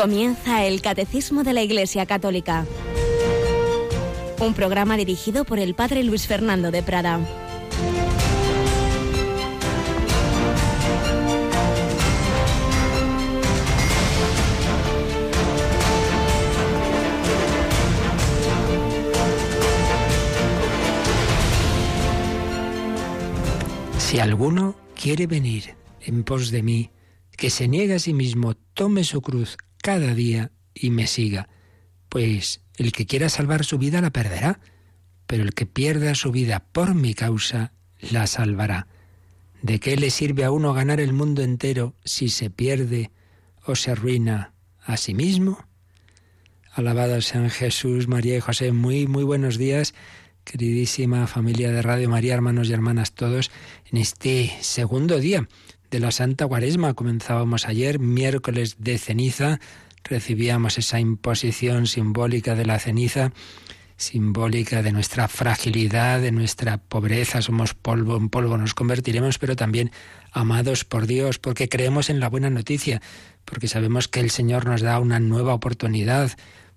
Comienza el Catecismo de la Iglesia Católica. Un programa dirigido por el Padre Luis Fernando de Prada. Si alguno quiere venir en pos de mí, que se niegue a sí mismo, tome su cruz cada día y me siga. Pues el que quiera salvar su vida la perderá, pero el que pierda su vida por mi causa la salvará. ¿De qué le sirve a uno ganar el mundo entero si se pierde o se arruina a sí mismo? Alabado sean Jesús, María y José. Muy, muy buenos días, queridísima familia de Radio María, hermanos y hermanas todos, en este segundo día de la Santa Cuaresma. Comenzábamos ayer, miércoles de ceniza, recibíamos esa imposición simbólica de la ceniza, simbólica de nuestra fragilidad, de nuestra pobreza, somos polvo, en polvo nos convertiremos, pero también amados por Dios, porque creemos en la buena noticia, porque sabemos que el Señor nos da una nueva oportunidad,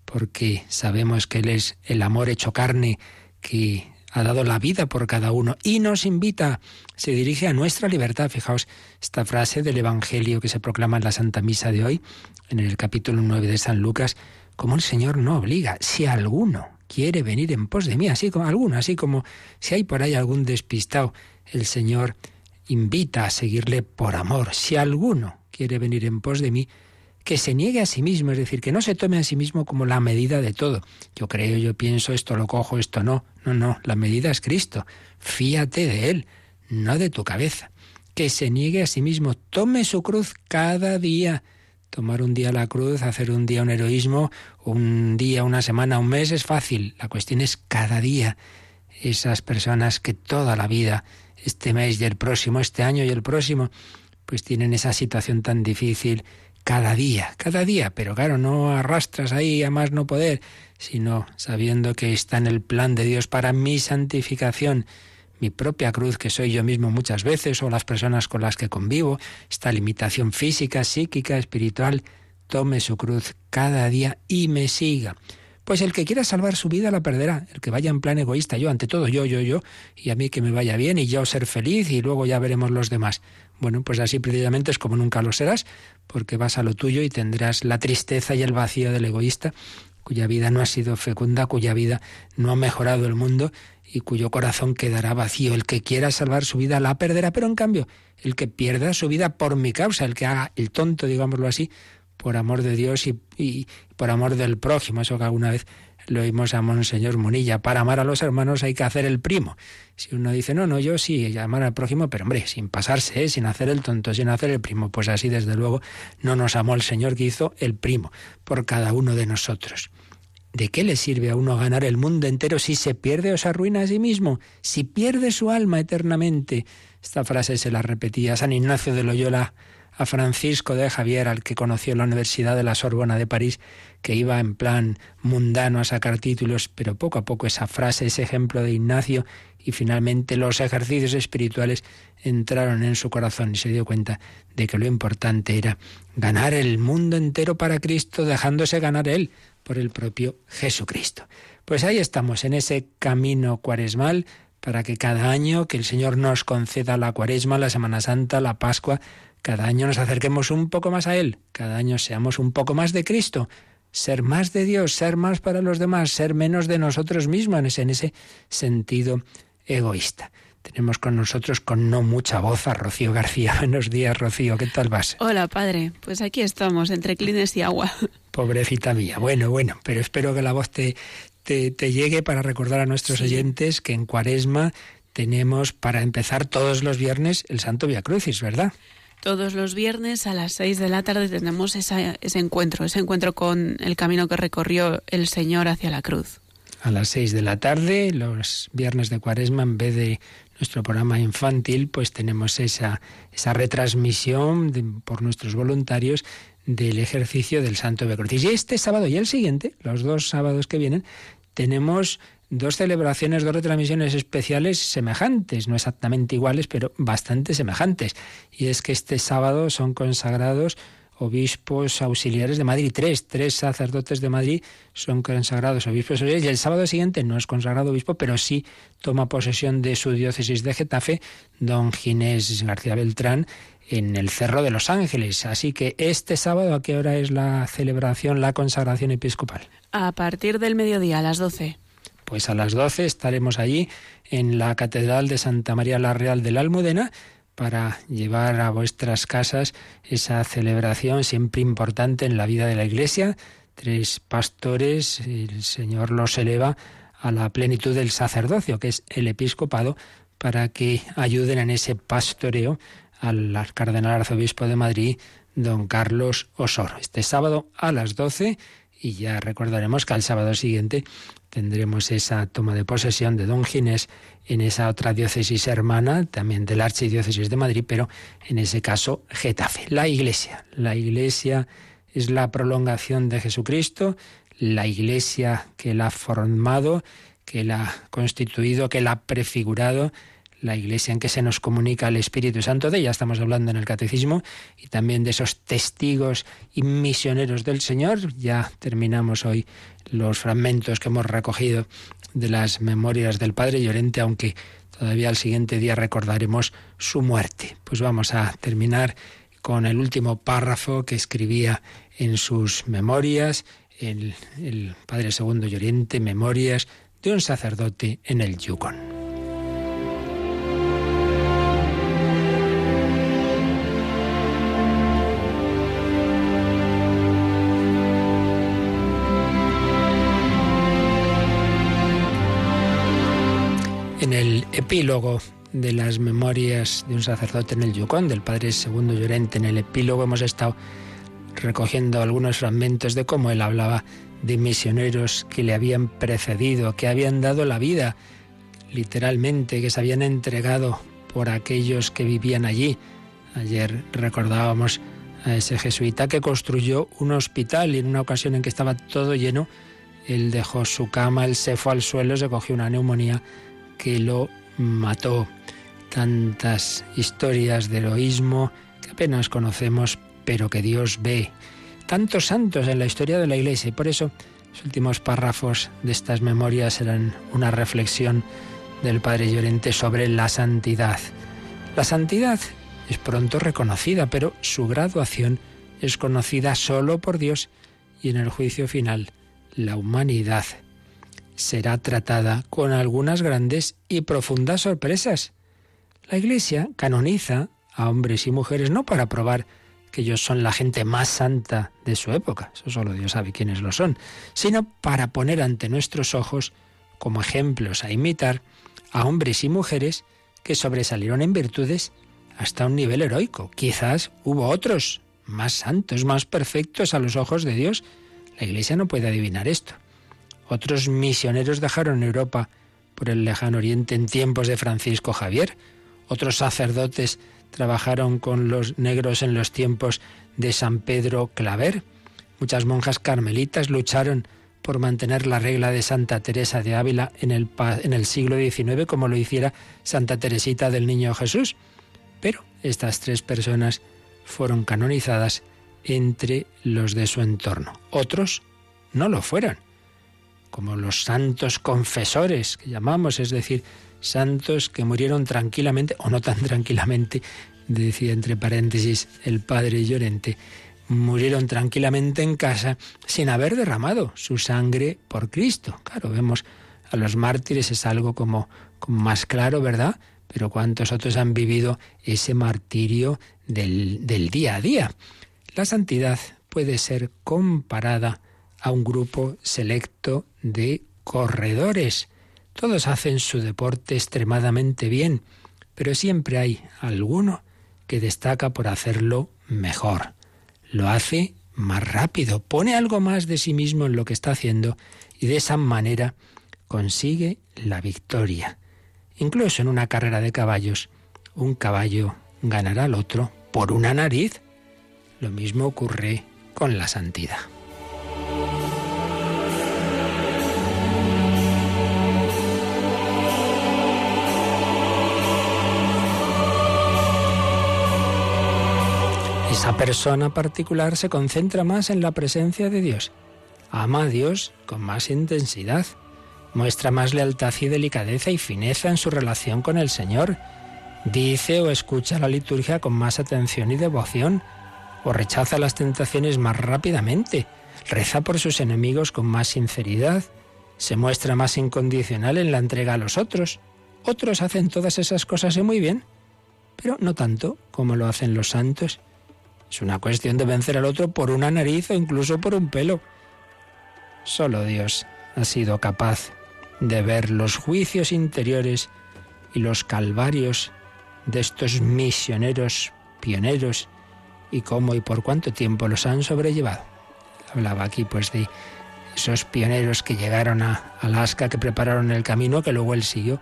porque sabemos que Él es el amor hecho carne, que ha dado la vida por cada uno y nos invita, se dirige a nuestra libertad. Fijaos esta frase del Evangelio que se proclama en la Santa Misa de hoy, en el capítulo 9 de San Lucas, como el Señor no obliga, si alguno quiere venir en pos de mí, así como alguno, así como si hay por ahí algún despistado, el Señor invita a seguirle por amor. Si alguno quiere venir en pos de mí, que se niegue a sí mismo, es decir, que no se tome a sí mismo como la medida de todo. Yo creo, yo pienso, esto lo cojo, esto no. No, no, la medida es Cristo. Fíate de Él, no de tu cabeza. Que se niegue a sí mismo, tome su cruz cada día. Tomar un día la cruz, hacer un día un heroísmo, un día, una semana, un mes es fácil. La cuestión es cada día. Esas personas que toda la vida, este mes y el próximo, este año y el próximo, pues tienen esa situación tan difícil, cada día, cada día, pero claro, no arrastras ahí a más no poder, sino sabiendo que está en el plan de Dios para mi santificación, mi propia cruz, que soy yo mismo muchas veces, o las personas con las que convivo, esta limitación física, psíquica, espiritual, tome su cruz cada día y me siga. Pues el que quiera salvar su vida la perderá, el que vaya en plan egoísta, yo ante todo, yo, yo, yo, y a mí que me vaya bien y yo ser feliz y luego ya veremos los demás. Bueno, pues así precisamente es como nunca lo serás, porque vas a lo tuyo y tendrás la tristeza y el vacío del egoísta, cuya vida no ha sido fecunda, cuya vida no ha mejorado el mundo y cuyo corazón quedará vacío. El que quiera salvar su vida la perderá, pero en cambio, el que pierda su vida por mi causa, el que haga el tonto, digámoslo así, por amor de Dios y, por amor del prójimo, eso que alguna vez lo oímos a Monseñor Munilla, para amar a los hermanos hay que hacer el primo. Si uno dice, no, no, yo sí, amar al prójimo, pero hombre, sin pasarse, sin hacer el tonto, sin hacer el primo, pues así desde luego no nos amó el Señor que hizo el primo por cada uno de nosotros. ¿De qué le sirve a uno ganar el mundo entero si se pierde o se arruina a sí mismo? Si pierde su alma eternamente. Esta frase se la repetía San Ignacio de Loyola a Francisco de Javier, al que conoció en la Universidad de la Sorbona de París, que iba en plan mundano a sacar títulos, pero poco a poco esa frase, ese ejemplo de Ignacio y finalmente los ejercicios espirituales entraron en su corazón y se dio cuenta de que lo importante era ganar el mundo entero para Cristo, dejándose ganar Él por el propio Jesucristo. Pues ahí estamos, en ese camino cuaresmal, para que cada año que el Señor nos conceda la cuaresma, la Semana Santa, la Pascua, cada año nos acerquemos un poco más a Él, cada año seamos un poco más de Cristo, ser más de Dios, ser más para los demás, ser menos de nosotros mismos en ese sentido egoísta. Tenemos con nosotros con no mucha voz a Rocío García. Buenos días, Rocío, ¿qué tal vas? Hola, padre. Pues aquí estamos, entre clines y agua. Pobrecita mía. Bueno, bueno, pero espero que la voz te, te, llegue para recordar a nuestros oyentes que en Cuaresma tenemos para empezar todos los viernes el Santo Via Crucis, ¿verdad? Todos los viernes a las seis de la tarde tenemos ese encuentro, ese encuentro con el camino que recorrió el Señor hacia la cruz. A las seis de la tarde, los viernes de cuaresma, en vez de nuestro programa infantil, pues tenemos esa, esa retransmisión por nuestros voluntarios del ejercicio del Santo de Cruz. Y este sábado y el siguiente, los dos sábados que vienen, tenemos dos celebraciones, dos retransmisiones especiales semejantes, no exactamente iguales, pero bastante semejantes. Y es que este sábado son consagrados obispos auxiliares de Madrid, tres, tres sacerdotes de Madrid son consagrados obispos auxiliares y el sábado siguiente no es consagrado obispo, pero sí toma posesión de su diócesis de Getafe, don Ginés García Beltrán, en el Cerro de los Ángeles. Así que este sábado, ¿a qué hora es la celebración, la consagración episcopal? A partir del mediodía, a las 12. Pues a las 12 estaremos allí en la Catedral de Santa María la Real de la Almudena para llevar a vuestras casas esa celebración siempre importante en la vida de la Iglesia. Tres pastores, el Señor los eleva a la plenitud del sacerdocio, que es el episcopado, para que ayuden en ese pastoreo al cardenal arzobispo de Madrid, don Carlos Osoro. Este sábado a las 12 y ya recordaremos que al sábado siguiente tendremos esa toma de posesión de don Ginés en esa otra diócesis hermana, también de la Archidiócesis de Madrid, pero en ese caso Getafe. La Iglesia. La Iglesia es la prolongación de Jesucristo, la Iglesia que la ha formado, que la ha constituido, que la ha prefigurado, la iglesia en que se nos comunica el Espíritu Santo, de ella estamos hablando en el Catecismo, y también de esos testigos y misioneros del Señor. Ya terminamos hoy los fragmentos que hemos recogido de las memorias del Padre Llorente, aunque todavía al siguiente día recordaremos su muerte. Pues vamos a terminar con el último párrafo que escribía en sus memorias el, el Padre Segundo Llorente, Memorias de un sacerdote en el Yukon. Epílogo de las memorias de un sacerdote en el Yukon, del padre Segundo Llorente. En el epílogo hemos estado recogiendo algunos fragmentos de cómo él hablaba de misioneros que le habían precedido, que habían dado la vida, literalmente, que se habían entregado por aquellos que vivían allí. Ayer recordábamos a ese jesuita que construyó un hospital y en una ocasión en que estaba todo lleno, él dejó su cama, él se fue al suelo, se cogió una neumonía que lo mató. Tantas historias de heroísmo que apenas conocemos, pero que Dios ve. Tantos santos en la historia de la Iglesia y por eso los últimos párrafos de estas memorias serán una reflexión del Padre Llorente sobre la santidad. La santidad es pronto reconocida, pero su graduación es conocida solo por Dios y en el juicio final la humanidad será tratada con algunas grandes y profundas sorpresas. La Iglesia canoniza a hombres y mujeres no para probar que ellos son la gente más santa de su época, eso solo Dios sabe quiénes lo son, sino para poner ante nuestros ojos como ejemplos a imitar a hombres y mujeres que sobresalieron en virtudes hasta un nivel heroico. Quizás hubo otros más santos, más perfectos a los ojos de Dios. La Iglesia no puede adivinar esto. Otros misioneros dejaron Europa por el lejano oriente en tiempos de Francisco Javier. Otros sacerdotes trabajaron con los negros en los tiempos de San Pedro Claver. Muchas monjas carmelitas lucharon por mantener la regla de Santa Teresa de Ávila en el, siglo XIX, como lo hiciera Santa Teresita del Niño Jesús. Pero estas tres personas fueron canonizadas entre los de su entorno. Otros no lo fueron como los santos confesores que llamamos, es decir, santos que murieron tranquilamente o no tan tranquilamente, decía entre paréntesis el padre Llorente, murieron tranquilamente en casa sin haber derramado su sangre por Cristo. Claro, vemos a los mártires es algo como, más claro, ¿verdad? Pero ¿cuántos otros han vivido ese martirio del, del día a día? La santidad puede ser comparada a un grupo selecto de corredores. Todos hacen su deporte extremadamente bien, pero siempre hay alguno que destaca por hacerlo mejor. Lo hace más rápido, pone algo más de sí mismo en lo que está haciendo y de esa manera consigue la victoria. Incluso en una carrera de caballos, un caballo ganará al otro por una nariz. Lo mismo ocurre con la santidad. Esa persona particular se concentra más en la presencia de Dios. Ama a Dios con más intensidad. Muestra más lealtad y delicadeza y fineza en su relación con el Señor. Dice o escucha la liturgia con más atención y devoción. O rechaza las tentaciones más rápidamente. Reza por sus enemigos con más sinceridad. Se muestra más incondicional en la entrega a los otros. Otros hacen todas esas cosas y muy bien, pero no tanto como lo hacen los santos. Es una cuestión de vencer al otro por una nariz o incluso por un pelo. Solo Dios ha sido capaz de ver los juicios interiores y los calvarios de estos misioneros pioneros y cómo y por cuánto tiempo los han sobrellevado. Hablaba aquí pues de esos pioneros que llegaron a Alaska, que prepararon el camino, que luego él siguió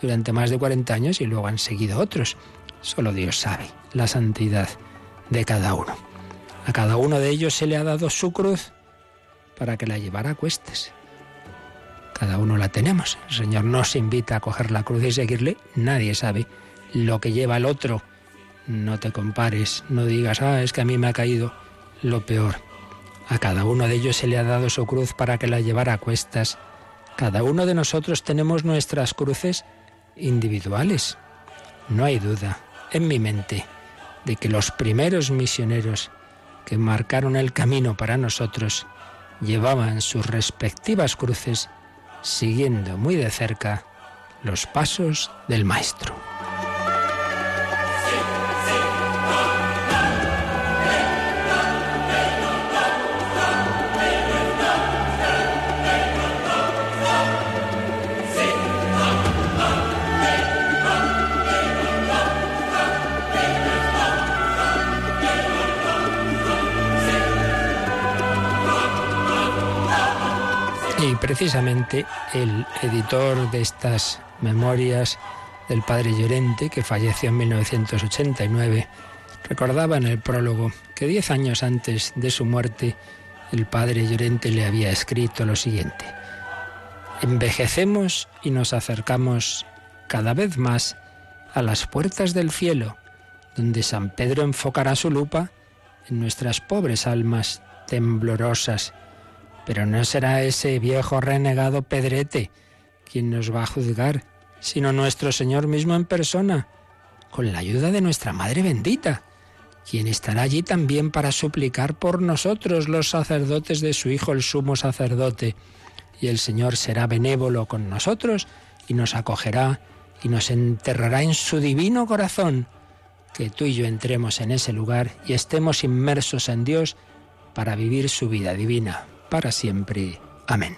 durante más de 40 años y luego han seguido otros. Solo Dios sabe la santidad de cada uno. A cada uno de ellos se le ha dado su cruz para que la llevara a cuestas. Cada uno la tenemos. El Señor nos invita a coger la cruz y seguirle. Nadie sabe lo que lleva el otro. No te compares, no digas, ah, es que a mí me ha caído lo peor. A cada uno de ellos se le ha dado su cruz para que la llevara a cuestas. Cada uno de nosotros tenemos nuestras cruces individuales. No hay duda en mi mente de que los primeros misioneros que marcaron el camino para nosotros llevaban sus respectivas cruces siguiendo muy de cerca los pasos del Maestro. Precisamente el editor de estas memorias del padre Llorente, que falleció en 1989, recordaba en el prólogo que diez años antes de su muerte el padre Llorente le había escrito lo siguiente. Envejecemos y nos acercamos cada vez más a las puertas del cielo, donde San Pedro enfocará su lupa en nuestras pobres almas temblorosas pero no será ese viejo renegado Pedrete quien nos va a juzgar, sino nuestro Señor mismo en persona, con la ayuda de nuestra Madre bendita, quien estará allí también para suplicar por nosotros los sacerdotes de su Hijo el sumo sacerdote. Y el Señor será benévolo con nosotros y nos acogerá y nos enterrará en su divino corazón. Que tú y yo entremos en ese lugar y estemos inmersos en Dios para vivir su vida divina para siempre. Amén.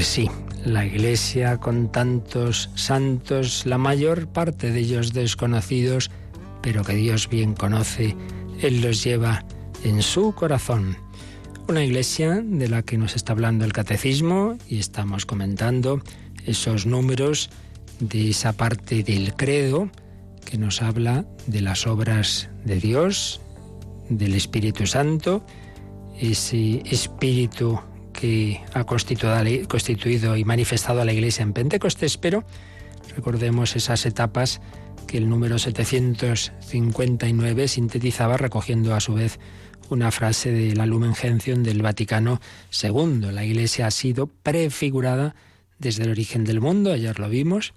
Pues sí, la Iglesia con tantos santos, la mayor parte de ellos desconocidos, pero que Dios bien conoce, Él los lleva en su corazón. Una iglesia de la que nos está hablando el catecismo y estamos comentando esos números de esa parte del credo que nos habla de las obras de Dios, del Espíritu Santo, ese Espíritu que ha constituido y manifestado a la Iglesia en Pentecostés, pero recordemos esas etapas que el número 759 sintetizaba recogiendo a su vez una frase de la Lumen Gentium del Vaticano II. La Iglesia ha sido prefigurada desde el origen del mundo, ayer lo vimos,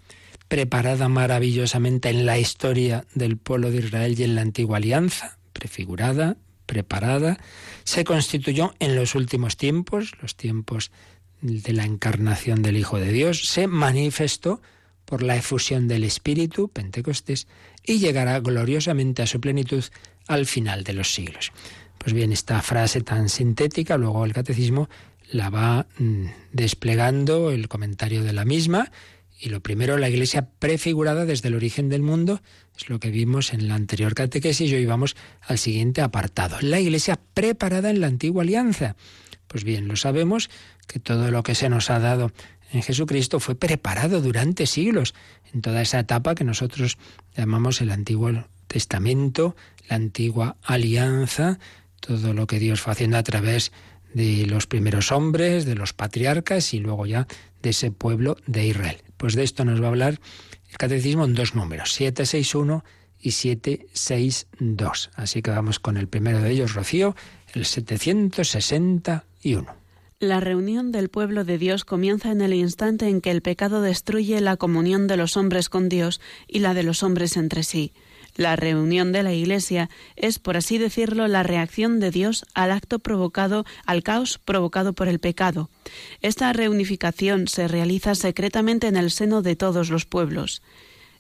preparada maravillosamente en la historia del pueblo de Israel y en la antigua alianza, prefigurada, preparada, se constituyó en los últimos tiempos, los tiempos de la encarnación del Hijo de Dios, se manifestó por la efusión del Espíritu, Pentecostés, y llegará gloriosamente a su plenitud al final de los siglos. Pues bien, esta frase tan sintética, luego el catecismo la va mm, desplegando el comentario de la misma, y lo primero, la Iglesia prefigurada desde el origen del mundo, es lo que vimos en la anterior catequesis, y hoy vamos al siguiente apartado. La Iglesia preparada en la antigua alianza. Pues bien, lo sabemos que todo lo que se nos ha dado en Jesucristo fue preparado durante siglos, en toda esa etapa que nosotros llamamos el Antiguo Testamento, la antigua alianza, todo lo que Dios fue haciendo a través de los primeros hombres, de los patriarcas y luego ya de ese pueblo de Israel. Pues de esto nos va a hablar el catecismo en dos números, 761 y 762. Así que vamos con el primero de ellos, Rocío, el 761. La reunión del pueblo de Dios comienza en el instante en que el pecado destruye la comunión de los hombres con Dios y la de los hombres entre sí. La reunión de la Iglesia es, por así decirlo, la reacción de Dios al acto provocado, al caos provocado por el pecado. Esta reunificación se realiza secretamente en el seno de todos los pueblos.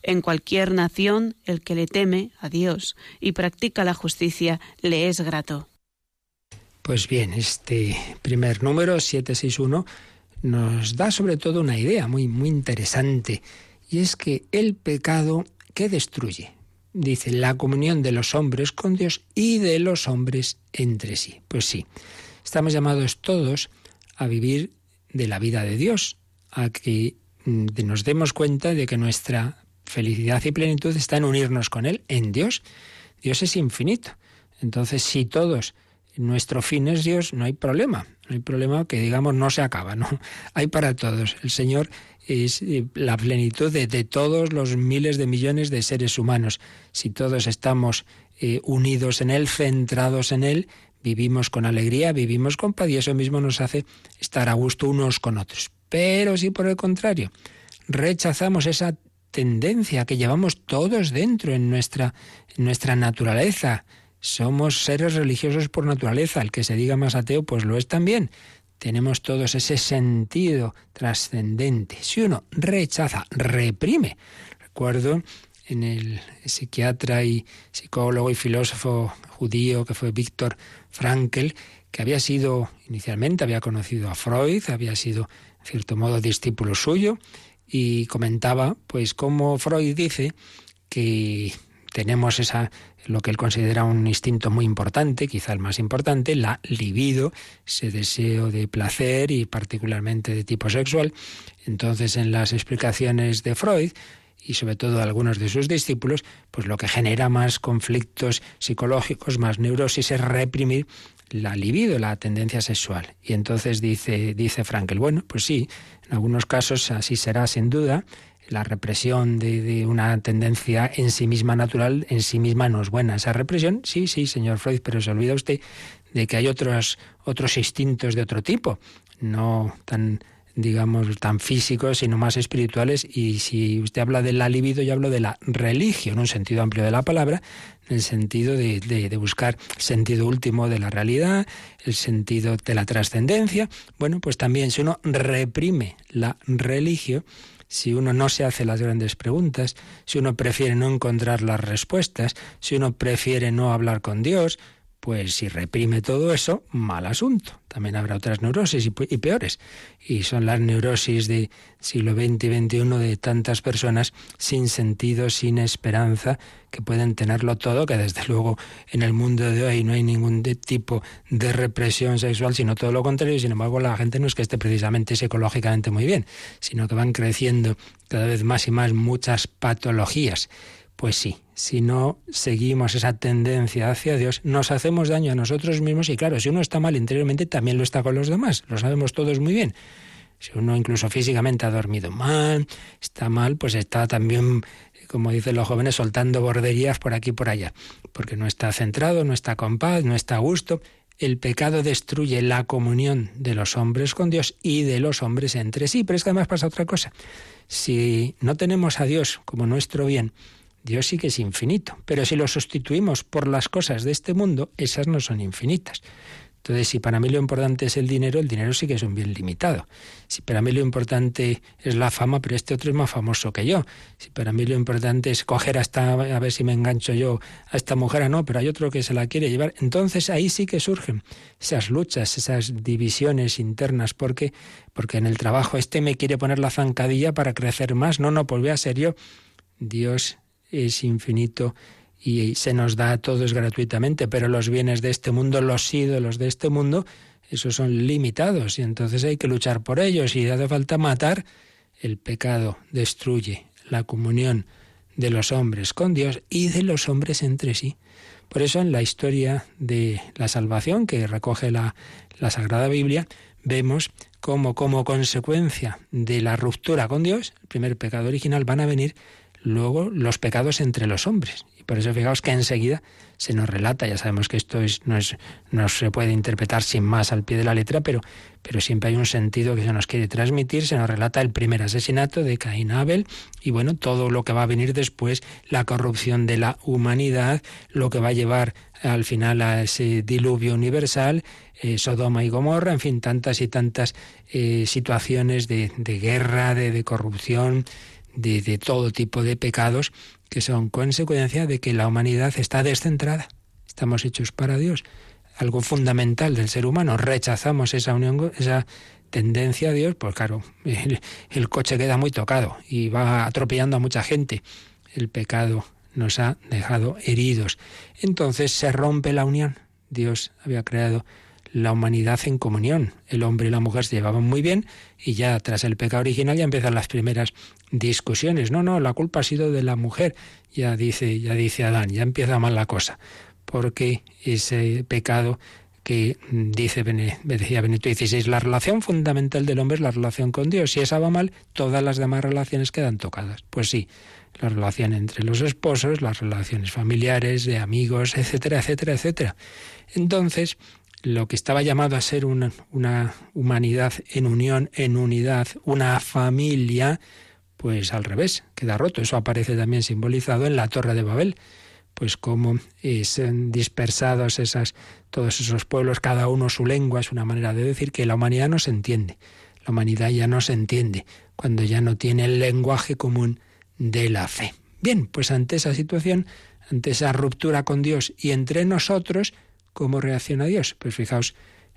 En cualquier nación, el que le teme a Dios y practica la justicia le es grato. Pues bien, este primer número, 761, nos da sobre todo una idea muy, muy interesante, y es que el pecado que destruye, dice, la comunión de los hombres con Dios y de los hombres entre sí. Pues sí, estamos llamados todos a vivir de la vida de Dios, a que mm, nos demos cuenta de que nuestra felicidad y plenitud está en unirnos con Él, en Dios. Dios es infinito. Entonces, si todos nuestro fin es Dios, no hay problema. No hay problema que digamos no se acaba, ¿no? Hay para todos. El Señor es eh, la plenitud de, todos los miles de millones de seres humanos. Si todos estamos eh, unidos en Él, centrados en Él, vivimos con alegría, vivimos con paz y eso mismo nos hace estar a gusto unos con otros. Pero si por el contrario rechazamos esa tendencia que llevamos todos dentro en nuestra, en nuestra naturaleza, somos seres religiosos por naturaleza. El que se diga más ateo, pues lo es también. Tenemos todos ese sentido trascendente. Si uno rechaza, reprime. Recuerdo en el psiquiatra y psicólogo y filósofo judío que fue Víctor Frankl, que había sido, inicialmente había conocido a Freud, había sido, en cierto modo, discípulo suyo, y comentaba, pues, como Freud dice que tenemos esa lo que él considera un instinto muy importante, quizá el más importante, la libido, ese deseo de placer y particularmente de tipo sexual. Entonces, en las explicaciones de Freud, y sobre todo de algunos de sus discípulos, pues lo que genera más conflictos psicológicos, más neurosis, es reprimir la libido, la tendencia sexual. Y entonces dice, dice Frankel, bueno, pues sí, en algunos casos así será sin duda, la represión de, una tendencia en sí misma natural, en sí misma no es buena. Esa represión, sí, sí, señor Freud, pero se olvida usted de que hay otros, otros instintos de otro tipo, no tan digamos, tan físicos, sino más espirituales. Y si usted habla de la libido, yo hablo de la religión, un sentido amplio de la palabra, en el sentido de, de, de buscar sentido último de la realidad, el sentido de la trascendencia. Bueno, pues también si uno reprime la religión, si uno no se hace las grandes preguntas, si uno prefiere no encontrar las respuestas, si uno prefiere no hablar con Dios, pues si reprime todo eso, mal asunto. También habrá otras neurosis y, peores. Y son las neurosis del siglo XX y XXI de tantas personas sin sentido, sin esperanza, que pueden tenerlo todo, que desde luego en el mundo de hoy no hay ningún tipo de represión sexual, sino todo lo contrario. Sin embargo, la gente no es que esté precisamente psicológicamente muy bien, sino que van creciendo cada vez más y más muchas patologías. Pues sí, si no seguimos esa tendencia hacia Dios, nos hacemos daño a nosotros mismos y claro, si uno está mal interiormente, también lo está con los demás, lo sabemos todos muy bien. Si uno incluso físicamente ha dormido mal, está mal, pues está también, como dicen los jóvenes, soltando borderías por aquí y por allá, porque no está centrado, no está con paz, no está a gusto. El pecado destruye la comunión de los hombres con Dios y de los hombres entre sí, pero es que además pasa otra cosa. Si no tenemos a Dios como nuestro bien, Dios sí que es infinito, pero si lo sustituimos por las cosas de este mundo, esas no son infinitas. Entonces, si para mí lo importante es el dinero, el dinero sí que es un bien limitado. Si para mí lo importante es la fama, pero este otro es más famoso que yo. Si para mí lo importante es coger hasta a ver si me engancho yo a esta mujer, no, pero hay otro que se la quiere llevar. Entonces ahí sí que surgen esas luchas, esas divisiones internas, porque porque en el trabajo este me quiere poner la zancadilla para crecer más. No, no, pues voy a ser yo. Dios es infinito y se nos da a todos gratuitamente, pero los bienes de este mundo, los ídolos de este mundo, esos son limitados y entonces hay que luchar por ellos y hace falta matar. El pecado destruye la comunión de los hombres con Dios y de los hombres entre sí. Por eso en la historia de la salvación que recoge la, la Sagrada Biblia, vemos cómo como consecuencia de la ruptura con Dios, el primer pecado original, van a venir luego los pecados entre los hombres. Y por eso fijaos que enseguida se nos relata, ya sabemos que esto es, no, es, no se puede interpretar sin más al pie de la letra, pero, pero siempre hay un sentido que se nos quiere transmitir, se nos relata el primer asesinato de Caín Abel y bueno, todo lo que va a venir después, la corrupción de la humanidad, lo que va a llevar al final a ese diluvio universal, eh, Sodoma y Gomorra, en fin, tantas y tantas eh, situaciones de, de guerra, de, de corrupción, de, todo tipo de pecados que son consecuencia de que la humanidad está descentrada. Estamos hechos para Dios. Algo fundamental del ser humano. Rechazamos esa unión, esa tendencia a Dios, pues claro, el, el coche queda muy tocado y va atropellando a mucha gente. El pecado nos ha dejado heridos. Entonces se rompe la unión. Dios había creado la humanidad en comunión. El hombre y la mujer se llevaban muy bien y ya tras el pecado original ya empiezan las primeras discusiones. No, no, la culpa ha sido de la mujer. Ya dice, ya dice Adán, ya empieza mal la cosa. Porque ese pecado que dice decía Benito XVI, la relación fundamental del hombre es la relación con Dios. Si esa va mal, todas las demás relaciones quedan tocadas. Pues sí, la relación entre los esposos, las relaciones familiares, de amigos, etcétera, etcétera, etcétera. Entonces, lo que estaba llamado a ser una, una humanidad en unión, en unidad, una familia, pues al revés, queda roto. Eso aparece también simbolizado en la Torre de Babel, pues como son dispersados esas, todos esos pueblos, cada uno su lengua, es una manera de decir que la humanidad no se entiende. La humanidad ya no se entiende cuando ya no tiene el lenguaje común de la fe. Bien, pues ante esa situación, ante esa ruptura con Dios y entre nosotros, ¿Cómo reacciona Dios? Pues fijaos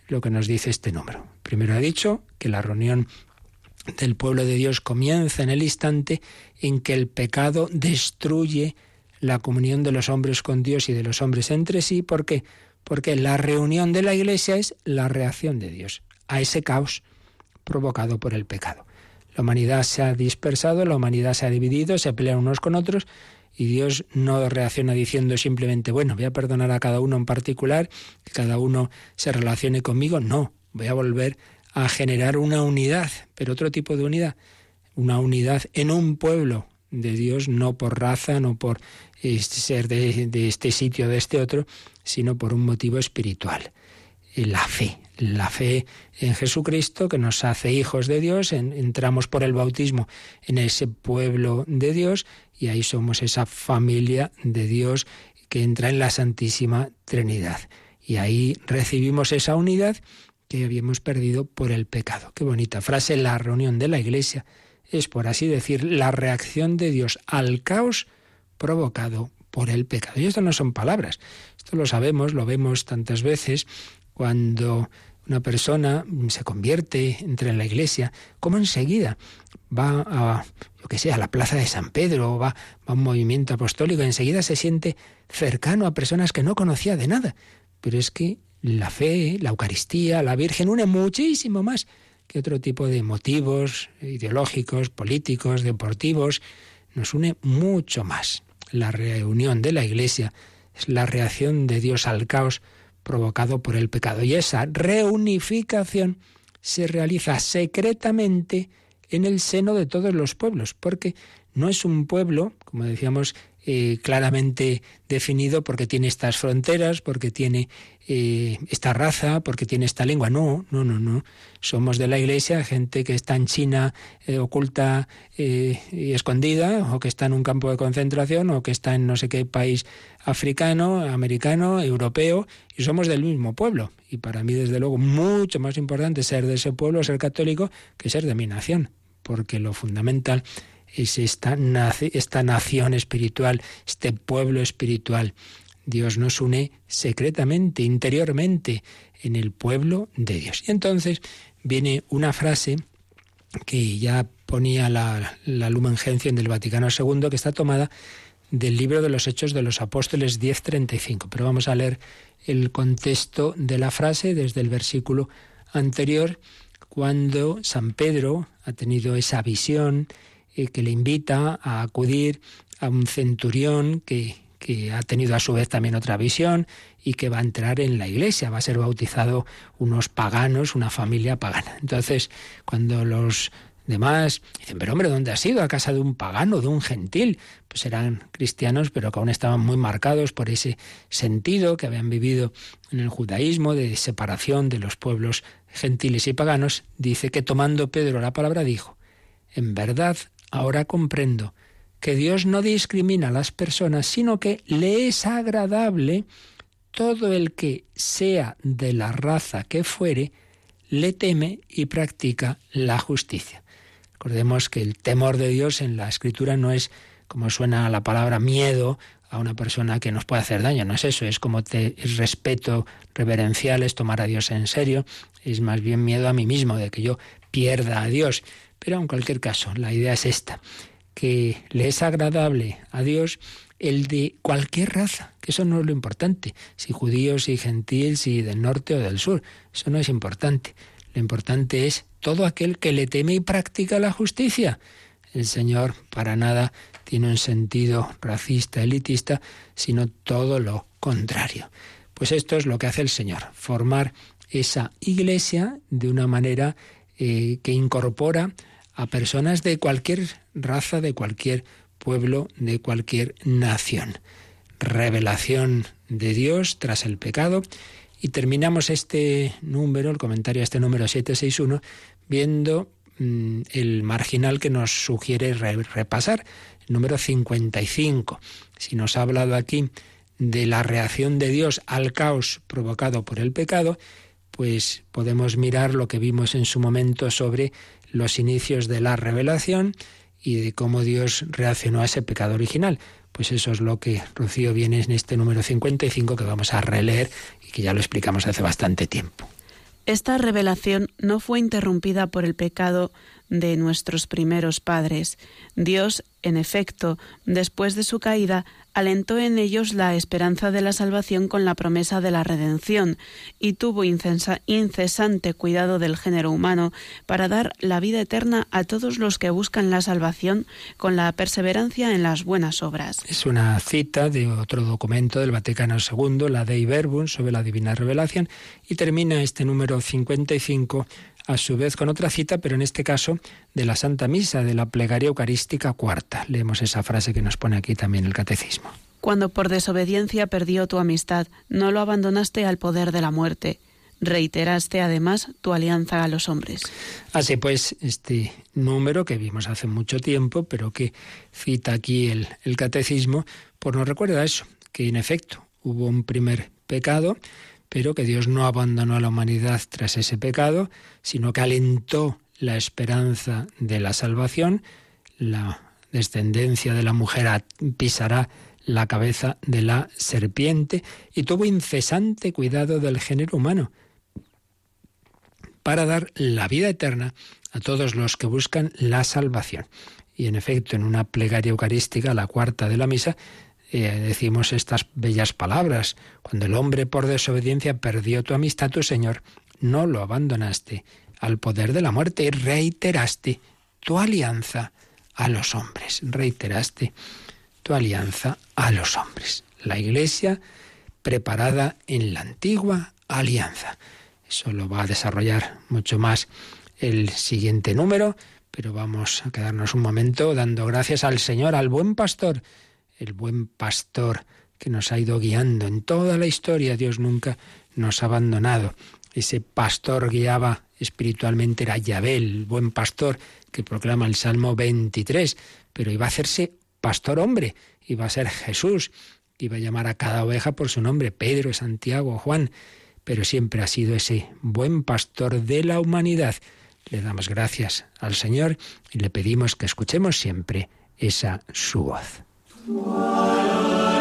lo que nos dice este número. Primero ha dicho que la reunión del pueblo de Dios comienza en el instante en que el pecado destruye la comunión de los hombres con Dios y de los hombres entre sí. ¿Por qué? Porque la reunión de la Iglesia es la reacción de Dios a ese caos provocado por el pecado. La humanidad se ha dispersado, la humanidad se ha dividido, se pelean unos con otros y Dios no reacciona diciendo simplemente, bueno, voy a perdonar a cada uno en particular, que cada uno se relacione conmigo. No, voy a volver a generar una unidad, pero otro tipo de unidad, una unidad en un pueblo de Dios, no por raza, no por este ser de, este sitio, de este otro, sino por un motivo espiritual, la fe, la fe en Jesucristo que nos hace hijos de Dios, entramos por el bautismo en ese pueblo de Dios y ahí somos esa familia de Dios que entra en la Santísima Trinidad. Y ahí recibimos esa unidad que habíamos perdido por el pecado. Qué bonita frase, la reunión de la Iglesia es, por así decir, la reacción de Dios al caos provocado por el pecado. Y esto no son palabras, esto lo sabemos, lo vemos tantas veces cuando una persona se convierte, entra en la iglesia, como enseguida va a, que sea, a la plaza de San Pedro, va, va a un movimiento apostólico, enseguida se siente cercano a personas que no conocía de nada. Pero es que la fe, la Eucaristía, la Virgen une muchísimo más que otro tipo de motivos ideológicos, políticos, deportivos. Nos une mucho más. La reunión de la Iglesia es la reacción de Dios al caos provocado por el pecado. Y esa reunificación se realiza secretamente en el seno de todos los pueblos, porque no es un pueblo, como decíamos eh, claramente definido porque tiene estas fronteras, porque tiene eh, esta raza, porque tiene esta lengua. No, no, no, no. Somos de la Iglesia gente que está en China eh, oculta y escondida, o que está en un campo de concentración, o que está en no sé qué país africano, americano, europeo, y somos del mismo pueblo. Y para mí, desde luego, mucho más importante ser de ese pueblo, ser católico, que ser de mi nación, porque lo fundamental es esta, esta nación espiritual, este pueblo espiritual. Dios nos une secretamente, interiormente, en el pueblo de Dios. Y entonces viene una frase que ya ponía la, la Lumen Gentium del Vaticano II, que está tomada del libro de los Hechos de los Apóstoles 10.35. Pero vamos a leer el contexto de la frase desde el versículo anterior, cuando San Pedro ha tenido esa visión, que le invita a acudir a un centurión que, que ha tenido a su vez también otra visión y que va a entrar en la iglesia, va a ser bautizado unos paganos, una familia pagana. Entonces, cuando los demás dicen, pero hombre, ¿dónde has ido? A casa de un pagano, de un gentil. Pues eran cristianos, pero que aún estaban muy marcados por ese sentido que habían vivido en el judaísmo de separación de los pueblos gentiles y paganos. Dice que tomando Pedro la palabra dijo, en verdad Ahora comprendo que Dios no discrimina a las personas, sino que le es agradable todo el que sea de la raza que fuere, le teme y practica la justicia. Recordemos que el temor de Dios en la escritura no es como suena la palabra miedo a una persona que nos puede hacer daño, no es eso, es como te, es respeto reverencial, es tomar a Dios en serio, es más bien miedo a mí mismo, de que yo pierda a Dios. Pero en cualquier caso, la idea es esta, que le es agradable a Dios el de cualquier raza, que eso no es lo importante, si judíos, si gentiles, si del norte o del sur, eso no es importante. Lo importante es todo aquel que le teme y practica la justicia. El Señor para nada tiene un sentido racista, elitista, sino todo lo contrario. Pues esto es lo que hace el Señor, formar esa iglesia de una manera eh, que incorpora a personas de cualquier raza, de cualquier pueblo, de cualquier nación. Revelación de Dios tras el pecado. Y terminamos este número, el comentario a este número 761, viendo mm, el marginal que nos sugiere repasar, el número 55. Si nos ha hablado aquí de la reacción de Dios al caos provocado por el pecado, pues podemos mirar lo que vimos en su momento sobre los inicios de la revelación y de cómo Dios reaccionó a ese pecado original. Pues eso es lo que Rocío viene en este número 55 que vamos a releer y que ya lo explicamos hace bastante tiempo. Esta revelación no fue interrumpida por el pecado de nuestros primeros padres. Dios, en efecto, después de su caída, alentó en ellos la esperanza de la salvación con la promesa de la redención y tuvo incesante cuidado del género humano para dar la vida eterna a todos los que buscan la salvación con la perseverancia en las buenas obras. Es una cita de otro documento del Vaticano II, la Dei Verbum, sobre la divina revelación, y termina este número 55 a su vez con otra cita, pero en este caso de la Santa Misa, de la plegaria eucarística cuarta. Leemos esa frase que nos pone aquí también el catecismo. Cuando por desobediencia perdió tu amistad, no lo abandonaste al poder de la muerte. Reiteraste además tu alianza a los hombres. Así pues, este número que vimos hace mucho tiempo, pero que cita aquí el, el catecismo, pues nos recuerda eso, que en efecto hubo un primer pecado, pero que Dios no abandonó a la humanidad tras ese pecado, sino que alentó la esperanza de la salvación, la descendencia de la mujer pisará la cabeza de la serpiente y tuvo incesante cuidado del género humano para dar la vida eterna a todos los que buscan la salvación. Y en efecto, en una plegaria eucarística, la cuarta de la misa, eh, decimos estas bellas palabras. Cuando el hombre por desobediencia perdió tu amistad, tu Señor, no lo abandonaste al poder de la muerte y reiteraste tu alianza a los hombres. Reiteraste tu alianza a los hombres. La Iglesia preparada en la antigua alianza. Eso lo va a desarrollar mucho más el siguiente número, pero vamos a quedarnos un momento dando gracias al Señor, al buen pastor, el buen pastor que nos ha ido guiando en toda la historia. Dios nunca nos ha abandonado. Ese pastor guiaba espiritualmente era Yahvé, el buen pastor que proclama el Salmo 23, pero iba a hacerse pastor hombre, iba a ser Jesús, iba a llamar a cada oveja por su nombre, Pedro, Santiago, Juan, pero siempre ha sido ese buen pastor de la humanidad. Le damos gracias al Señor y le pedimos que escuchemos siempre esa su voz. Why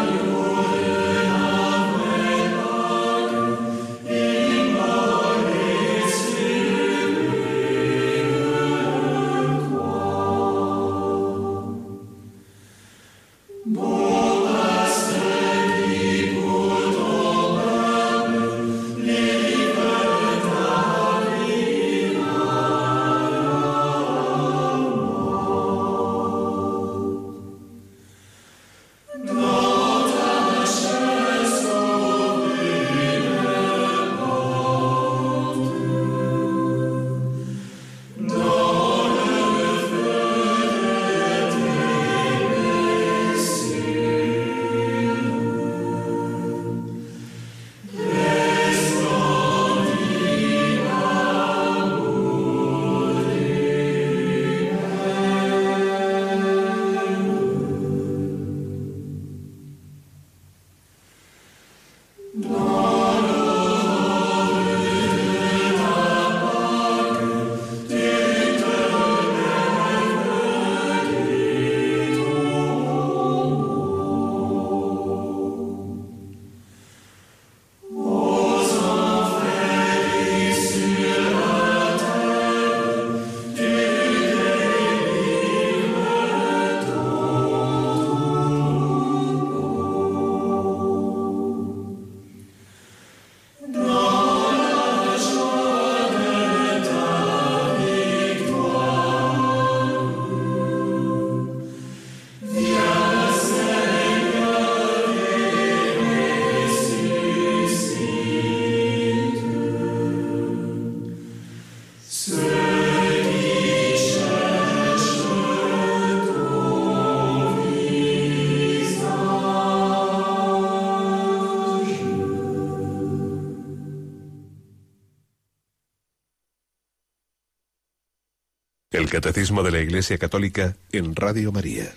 Catecismo de la Iglesia Católica en Radio María.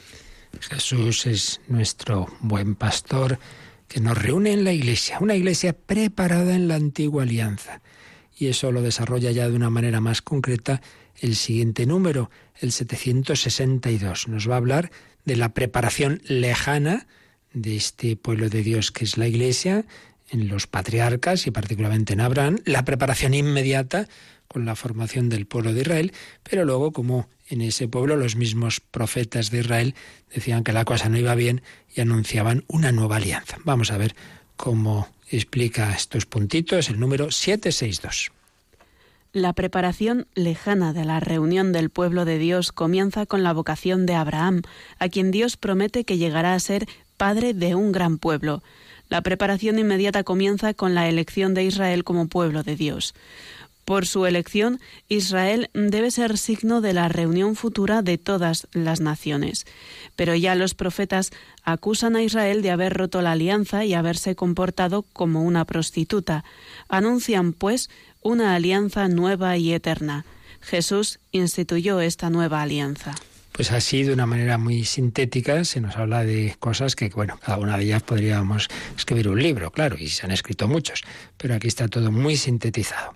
Jesús es nuestro buen pastor que nos reúne en la Iglesia, una Iglesia preparada en la antigua alianza. Y eso lo desarrolla ya de una manera más concreta el siguiente número, el 762. Nos va a hablar de la preparación lejana de este pueblo de Dios que es la Iglesia, en los patriarcas y particularmente en Abraham, la preparación inmediata con la formación del pueblo de Israel, pero luego como en ese pueblo los mismos profetas de Israel decían que la cosa no iba bien y anunciaban una nueva alianza. Vamos a ver cómo explica estos puntitos el número 762. La preparación lejana de la reunión del pueblo de Dios comienza con la vocación de Abraham, a quien Dios promete que llegará a ser padre de un gran pueblo. La preparación inmediata comienza con la elección de Israel como pueblo de Dios. Por su elección, Israel debe ser signo de la reunión futura de todas las naciones. Pero ya los profetas acusan a Israel de haber roto la alianza y haberse comportado como una prostituta. Anuncian, pues, una alianza nueva y eterna. Jesús instituyó esta nueva alianza. Pues así, de una manera muy sintética, se nos habla de cosas que, bueno, cada una de ellas podríamos escribir un libro, claro, y se han escrito muchos, pero aquí está todo muy sintetizado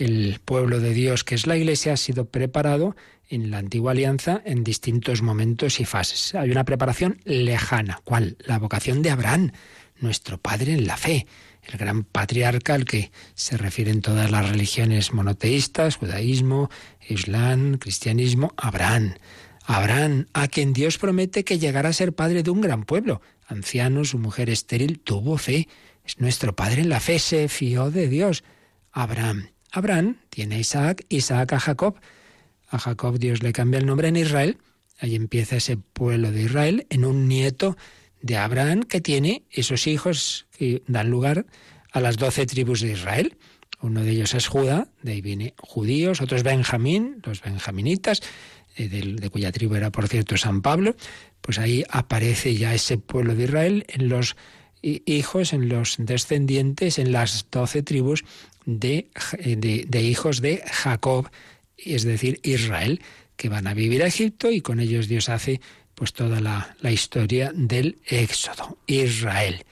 el pueblo de Dios, que es la Iglesia, ha sido preparado en la antigua alianza en distintos momentos y fases. Hay una preparación lejana. ¿Cuál? La vocación de Abraham, nuestro padre en la fe, el gran patriarca al que se refieren todas las religiones monoteístas, judaísmo, islam, cristianismo, Abraham. Abraham, a quien Dios promete que llegará a ser padre de un gran pueblo. Anciano, su mujer estéril, tuvo fe. Es nuestro padre en la fe, se fió de Dios. Abraham. Abraham tiene a Isaac, Isaac a Jacob. A Jacob Dios le cambia el nombre en Israel. Ahí empieza ese pueblo de Israel en un nieto de Abraham que tiene esos hijos que dan lugar a las doce tribus de Israel. Uno de ellos es Judá, de ahí viene judíos, otro es Benjamín, los benjaminitas, eh, de, cuya tribu era, por cierto, San Pablo, pues ahí aparece ya ese pueblo de Israel en los hijos, en los descendientes, en las doce tribus de, de, hijos de Jacob, es decir, Israel, que van a vivir a Egipto y con ellos Dios hace pues toda la, la historia del Éxodo. Israel,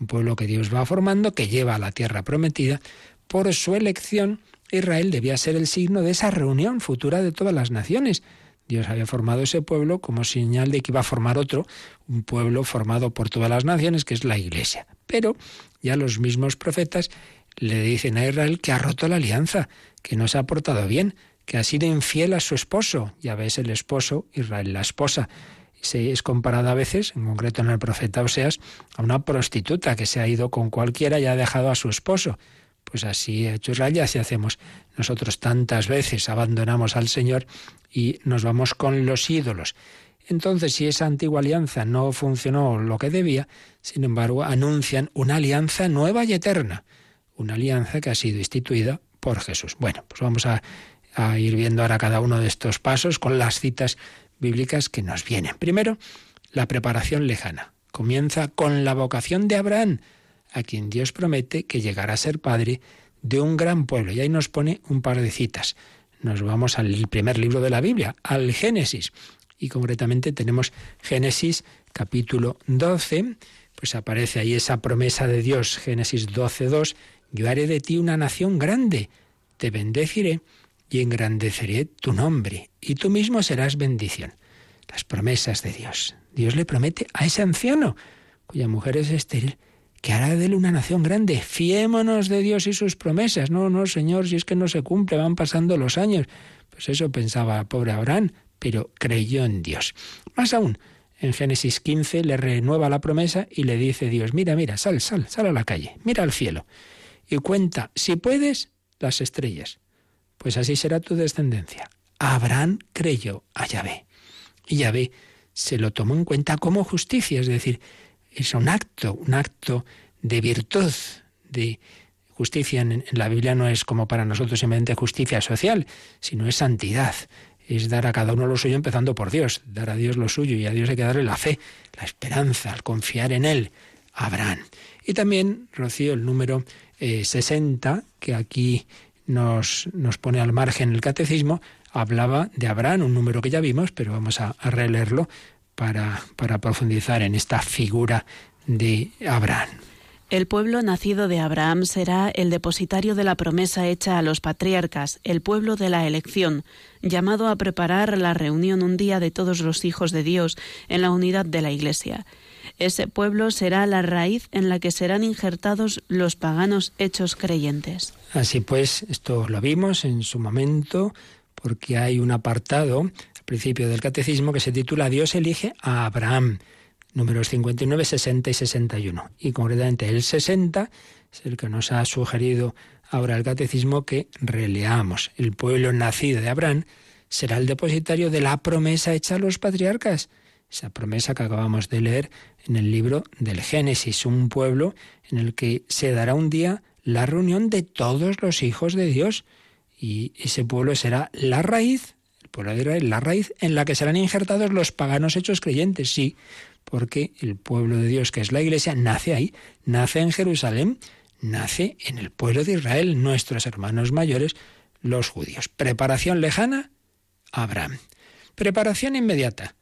un pueblo que Dios va formando, que lleva a la tierra prometida, por su elección, Israel debía ser el signo de esa reunión futura de todas las naciones. Dios había formado ese pueblo como señal de que iba a formar otro, un pueblo formado por todas las naciones, que es la Iglesia. Pero ya los mismos profetas le dicen a Israel que ha roto la alianza, que no se ha portado bien, que ha sido infiel a su esposo. Ya ves el esposo, Israel la esposa. Se es comparada a veces, en concreto en el profeta Oseas, a una prostituta que se ha ido con cualquiera y ha dejado a su esposo. Pues así ha hecho Israel y así hacemos nosotros tantas veces, abandonamos al Señor y nos vamos con los ídolos. Entonces, si esa antigua alianza no funcionó lo que debía, sin embargo, anuncian una alianza nueva y eterna, una alianza que ha sido instituida por Jesús. Bueno, pues vamos a, a ir viendo ahora cada uno de estos pasos con las citas bíblicas que nos vienen. Primero, la preparación lejana. Comienza con la vocación de Abraham, a quien Dios promete que llegará a ser padre de un gran pueblo. Y ahí nos pone un par de citas. Nos vamos al primer libro de la Biblia, al Génesis. Y concretamente tenemos Génesis capítulo 12, pues aparece ahí esa promesa de Dios, Génesis 12, 2, yo haré de ti una nación grande, te bendeciré y engrandeceré tu nombre, y tú mismo serás bendición. Las promesas de Dios. Dios le promete a ese anciano, cuya mujer es estéril, que hará de él una nación grande. Fiémonos de Dios y sus promesas. No, no, Señor, si es que no se cumple, van pasando los años. Pues eso pensaba pobre Abraham, pero creyó en Dios. Más aún, en Génesis 15 le renueva la promesa y le dice Dios, mira, mira, sal, sal, sal a la calle, mira al cielo y cuenta, si puedes, las estrellas. Pues así será tu descendencia. Abraham creyó a Yahvé. Y Yahvé se lo tomó en cuenta como justicia, es decir, es un acto, un acto de virtud, de justicia. En, la Biblia no es como para nosotros simplemente justicia social, sino es santidad. Es dar a cada uno lo suyo empezando por Dios, dar a Dios lo suyo y a Dios hay que darle la fe, la esperanza, al confiar en Él. Abraham. Y también, Rocío, el número 60, eh, que aquí nos, nos pone al margen el catecismo, hablaba de Abraham, un número que ya vimos, pero vamos a releerlo para, para profundizar en esta figura de Abraham. El pueblo nacido de Abraham será el depositario de la promesa hecha a los patriarcas, el pueblo de la elección, llamado a preparar la reunión un día de todos los hijos de Dios en la unidad de la Iglesia. Ese pueblo será la raíz en la que serán injertados los paganos hechos creyentes. Así pues, esto lo vimos en su momento, porque hay un apartado principio del catecismo que se titula Dios elige a Abraham, números 59, 60 y 61. Y concretamente el 60 es el que nos ha sugerido ahora el catecismo que releamos. El pueblo nacido de Abraham será el depositario de la promesa hecha a los patriarcas. Esa promesa que acabamos de leer en el libro del Génesis, un pueblo en el que se dará un día la reunión de todos los hijos de Dios. Y ese pueblo será la raíz pueblo de Israel, la raíz en la que serán injertados los paganos hechos creyentes, sí, porque el pueblo de Dios, que es la Iglesia, nace ahí, nace en Jerusalén, nace en el pueblo de Israel, nuestros hermanos mayores, los judíos. Preparación lejana, Abraham. Preparación inmediata.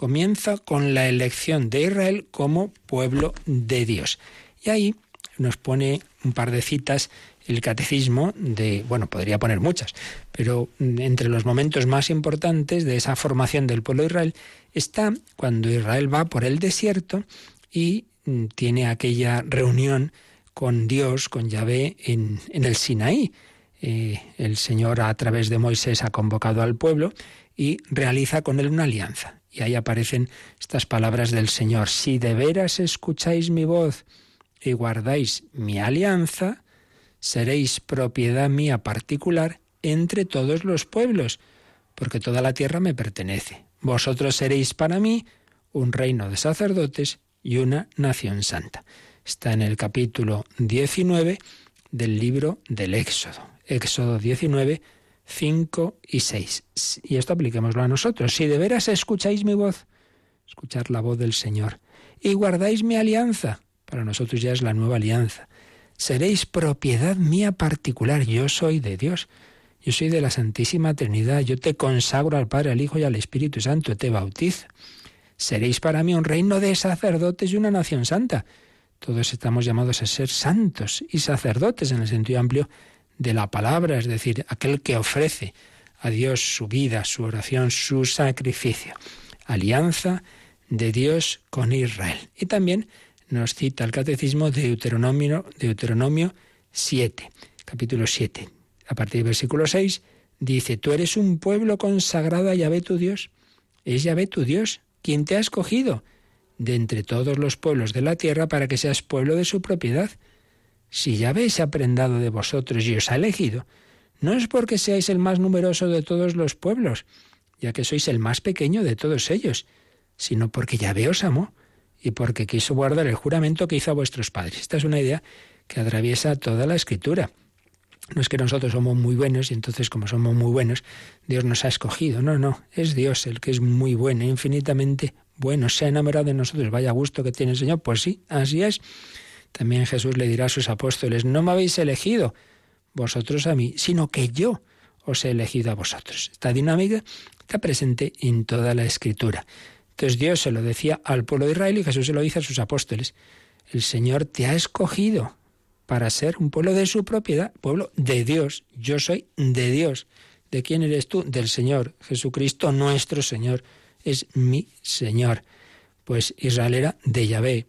Comienza con la elección de Israel como pueblo de Dios. Y ahí nos pone un par de citas el catecismo de, bueno, podría poner muchas, pero entre los momentos más importantes de esa formación del pueblo de Israel está cuando Israel va por el desierto y mm, tiene aquella reunión con Dios, con Yahvé, en, el Sinaí. Eh, el Señor a través de Moisés ha convocado al pueblo y realiza con él una alianza. Y ahí aparecen estas palabras del Señor, si de veras escucháis mi voz y guardáis mi alianza, seréis propiedad mía particular entre todos los pueblos, porque toda la tierra me pertenece. Vosotros seréis para mí un reino de sacerdotes y una nación santa. Está en el capítulo 19 del libro del Éxodo. Éxodo 19, 5 y 6. Y esto apliquémoslo a nosotros. Si de veras escucháis mi voz, escuchar la voz del Señor, y guardáis mi alianza, para nosotros ya es la nueva alianza, seréis propiedad mía particular, yo soy de Dios. Yo soy de la Santísima Trinidad, yo te consagro al Padre, al Hijo y al Espíritu Santo, te bautizo. Seréis para mí un reino de sacerdotes y una nación santa. Todos estamos llamados a ser santos y sacerdotes en el sentido amplio de la palabra, es decir, aquel que ofrece a Dios su vida, su oración, su sacrificio. Alianza de Dios con Israel. Y también nos cita el catecismo de Deuteronomio, Deuteronomio 7, capítulo 7. A partir del versículo 6 dice, tú eres un pueblo consagrado a Yahvé tu Dios. Es Yahvé tu Dios quien te ha escogido de entre todos los pueblos de la tierra para que seas pueblo de su propiedad. Si Yahvé se ha prendado de vosotros y os ha elegido, no es porque seáis el más numeroso de todos los pueblos, ya que sois el más pequeño de todos ellos, sino porque Yahvé os amó y porque quiso guardar el juramento que hizo a vuestros padres. Esta es una idea que atraviesa toda la escritura. No es que nosotros somos muy buenos y entonces como somos muy buenos, Dios nos ha escogido. No, no, es Dios el que es muy bueno, infinitamente bueno. Se ha enamorado de nosotros. Vaya gusto que tiene el Señor. Pues sí, así es. También Jesús le dirá a sus apóstoles, no me habéis elegido vosotros a mí, sino que yo os he elegido a vosotros. Esta dinámica está presente en toda la escritura. Entonces Dios se lo decía al pueblo de Israel y Jesús se lo dice a sus apóstoles. El Señor te ha escogido para ser un pueblo de su propiedad, pueblo de Dios. Yo soy de Dios. ¿De quién eres tú? Del Señor. Jesucristo, nuestro Señor, es mi Señor. Pues Israel era de Yahvé.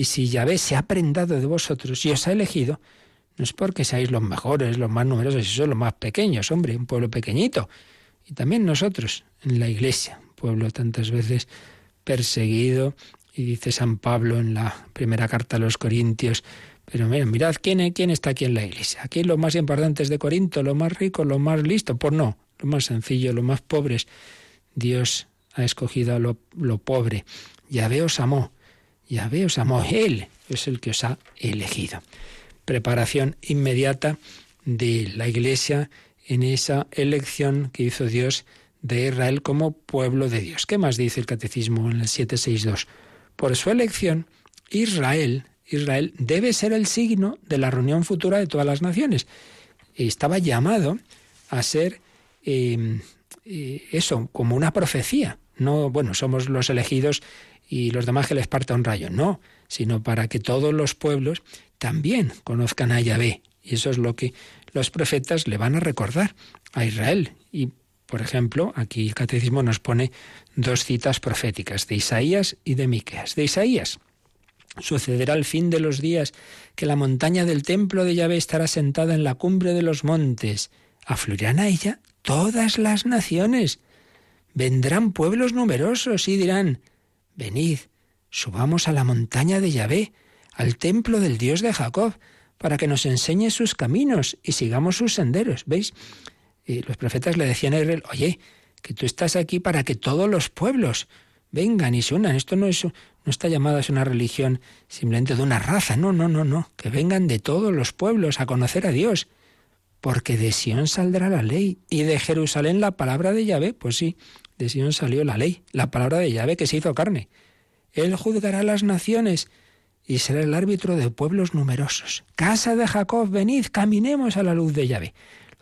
Y si Yahvé se ha prendado de vosotros y os ha elegido, no es porque seáis los mejores, los más numerosos, y son los más pequeños, hombre, un pueblo pequeñito. Y también nosotros, en la iglesia, pueblo tantas veces perseguido, y dice San Pablo en la primera carta a los Corintios, pero mira, mirad quién, está aquí en la iglesia. Aquí los más importantes de Corinto, los más ricos, los más listos. Pues no, lo más sencillo, los más pobres. Dios ha escogido a lo, lo pobre. Yahvé os amó. Yahvé os amó. Él es el que os ha elegido. Preparación inmediata de la iglesia en esa elección que hizo Dios de Israel como pueblo de Dios. ¿Qué más dice el catecismo en el 762? Por su elección, Israel, Israel debe ser el signo de la reunión futura de todas las naciones. Estaba llamado a ser em, eh, eso, como una profecía. No, bueno, somos los elegidos y los demás que les parta un rayo. No, sino para que todos los pueblos también conozcan a Yahvé. Y eso es lo que los profetas le van a recordar a Israel. Y por ejemplo, aquí el catecismo nos pone dos citas proféticas, de Isaías y de Miqueas. De Isaías, sucederá el fin de los días que la montaña del templo de Yahvé estará sentada en la cumbre de los montes. Afluirán a ella todas las naciones. Vendrán pueblos numerosos y dirán, venid, subamos a la montaña de Yahvé, al templo del Dios de Jacob, para que nos enseñe sus caminos y sigamos sus senderos. ¿Veis? los profetas le decían a Israel, oye, que tú estás aquí para que todos los pueblos vengan y se. Esto no es, no está llamado a una religión simplemente de una raza, no, no, no, no, que vengan de todos los pueblos a conocer a Dios. Porque de Sión saldrá la ley y de Jerusalén la palabra de Yahvé. Pues sí, de Sión salió la ley, la palabra de Yahvé que se hizo carne. Él juzgará las naciones y será el árbitro de pueblos numerosos. Casa de Jacob, venid, caminemos a la luz de Yahvé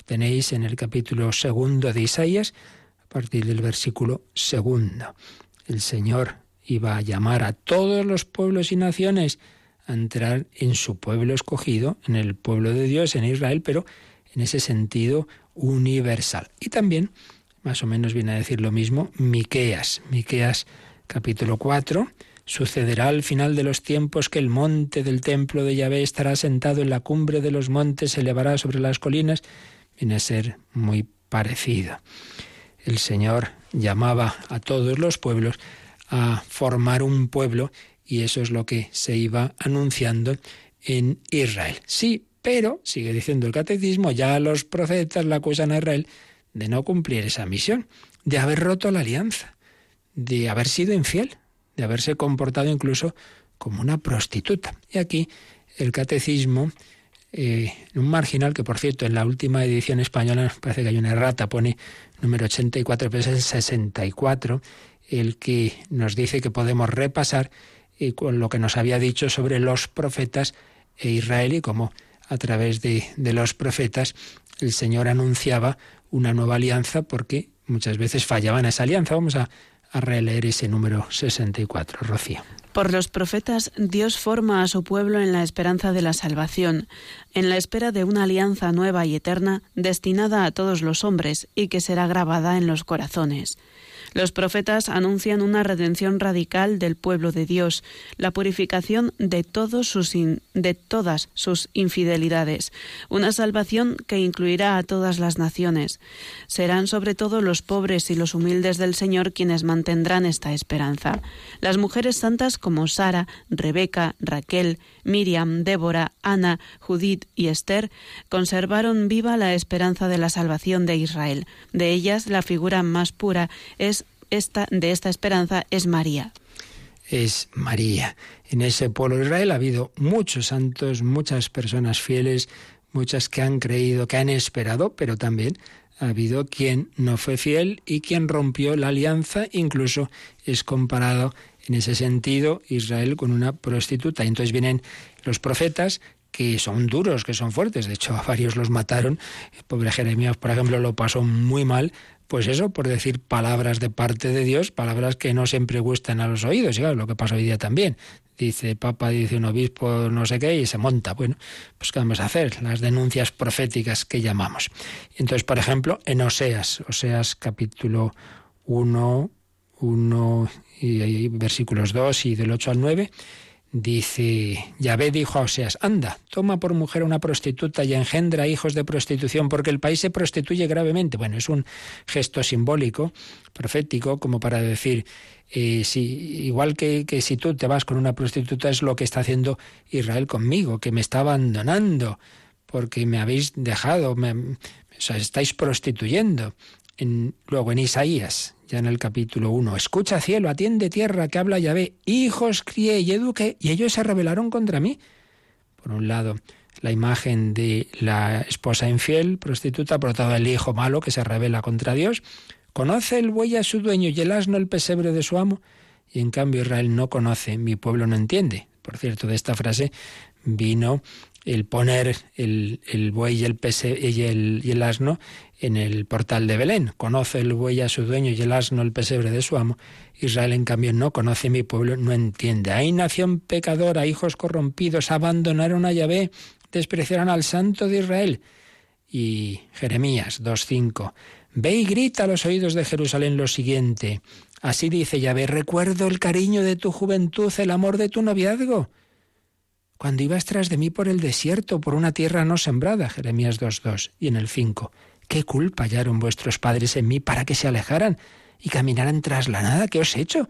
tenéis en el capítulo segundo de Isaías, a partir del versículo segundo. El Señor iba a llamar a todos los pueblos y naciones a entrar en su pueblo escogido, en el pueblo de Dios, en Israel, pero en ese sentido universal. Y también, más o menos viene a decir lo mismo, Miqueas. Miqueas capítulo 4. Sucederá al final de los tiempos que el monte del templo de Yahvé estará sentado en la cumbre de los montes, se elevará sobre las colinas viene a ser muy parecido. El Señor llamaba a todos los pueblos a formar un pueblo y eso es lo que se iba anunciando en Israel. Sí, pero, sigue diciendo el catecismo, ya los profetas la acusan a Israel de no cumplir esa misión, de haber roto la alianza, de haber sido infiel, de haberse comportado incluso como una prostituta. Y aquí el catecismo eh, un marginal que, por cierto, en la última edición española parece que hay una errata, pone número 84, pero es el 64, el que nos dice que podemos repasar eh, con lo que nos había dicho sobre los profetas e Israel y cómo a través de, de los profetas el Señor anunciaba una nueva alianza porque muchas veces fallaban esa alianza. Vamos a, a releer ese número 64, Rocío. Por los profetas, Dios forma a su pueblo en la esperanza de la salvación, en la espera de una alianza nueva y eterna destinada a todos los hombres y que será grabada en los corazones. Los profetas anuncian una redención radical del pueblo de Dios, la purificación de, todas sus infidelidades, una salvación que incluirá a todas las naciones. Serán sobre todo los pobres y los humildes del Señor quienes mantendrán esta esperanza. Las mujeres santas como Sara, Rebeca, Raquel, Miriam, Débora, Ana, Judith y Esther conservaron viva la esperanza de la salvación de Israel. De ellas, la figura más pura es esta, de esta esperanza es María. Es María. En ese pueblo de Israel ha habido muchos santos, muchas personas fieles, muchas que han creído, que han esperado, pero también ha habido quien no fue fiel y quien rompió la alianza, incluso es comparado en ese sentido Israel con una prostituta. Y entonces vienen los profetas que son duros, que son fuertes. De hecho, a varios los mataron. El pobre Jeremías, por ejemplo, lo pasó muy mal. Pues eso, por decir palabras de parte de Dios, palabras que no siempre gustan a los oídos. Y lo que pasa hoy día también. Dice Papa, dice un obispo, no sé qué, y se monta. Bueno, pues ¿qué vamos a hacer? Las denuncias proféticas que llamamos. Entonces, por ejemplo, en Oseas, Oseas capítulo 1, 1 y, versículos 2 y del 8 al 9, dice, Yahvé dijo a Oseas, anda, toma por mujer a una prostituta y engendra hijos de prostitución, porque el país se prostituye gravemente. Bueno, es un gesto simbólico, profético, como para decir, eh, si, igual que, que, si tú te vas con una prostituta, es lo que está haciendo Israel conmigo, que me está abandonando, porque me habéis dejado, me, o sea, estáis prostituyendo. En, luego en Isaías, ya en el capítulo 1. Escucha cielo, atiende tierra, que habla Yahvé. Hijos crié y eduqué, y ellos se rebelaron contra mí. Por un lado, la imagen de la esposa infiel, prostituta, por otro lado, el hijo malo que se rebela contra Dios. Conoce el buey a su dueño y el asno el pesebre de su amo. Y en cambio Israel no conoce, mi pueblo no entiende. Por cierto, de esta frase vino el poner el, buey y el, y, el, y el asno en el portal de Belén. Conoce el buey a su dueño y el asno el pesebre de su amo. Israel, en cambio, no conoce mi pueblo, no entiende. Hay nación pecadora, hijos corrompidos, abandonaron a Yahvé, despreciaron al santo de Israel. Y Jeremías 2.5. Ve y grita a los oídos de Jerusalén lo siguiente. Así dice Yahvé, recuerdo el cariño de tu juventud, el amor de tu noviazgo. Cuando ibas tras de mí por el desierto, por una tierra no sembrada, Jeremías 2.2. Y en el 5. ¿Qué culpa hallaron vuestros padres en mí para que se alejaran y caminaran tras la nada que os he hecho?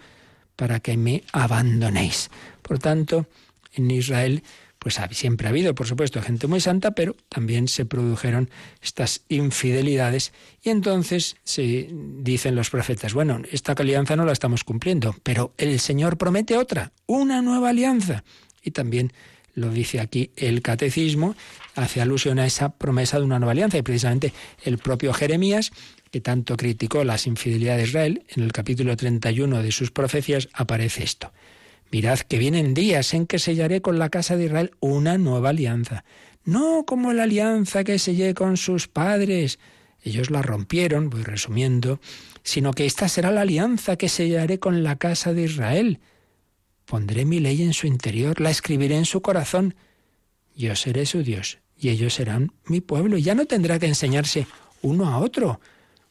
Para que me abandonéis. Por tanto, en Israel pues siempre ha habido, por supuesto, gente muy santa, pero también se produjeron estas infidelidades y entonces se dicen los profetas, bueno, esta alianza no la estamos cumpliendo, pero el Señor promete otra, una nueva alianza. Y también lo dice aquí el catecismo, hace alusión a esa promesa de una nueva alianza y precisamente el propio Jeremías, que tanto criticó las infidelidades de Israel, en el capítulo 31 de sus profecías aparece esto. Mirad que vienen días en que sellaré con la casa de Israel una nueva alianza, no como la alianza que sellé con sus padres. Ellos la rompieron, voy resumiendo, sino que esta será la alianza que sellaré con la casa de Israel Pondré mi ley en su interior, la escribiré en su corazón. Yo seré su Dios y ellos serán mi pueblo. Y ya no tendrá que enseñarse uno a otro,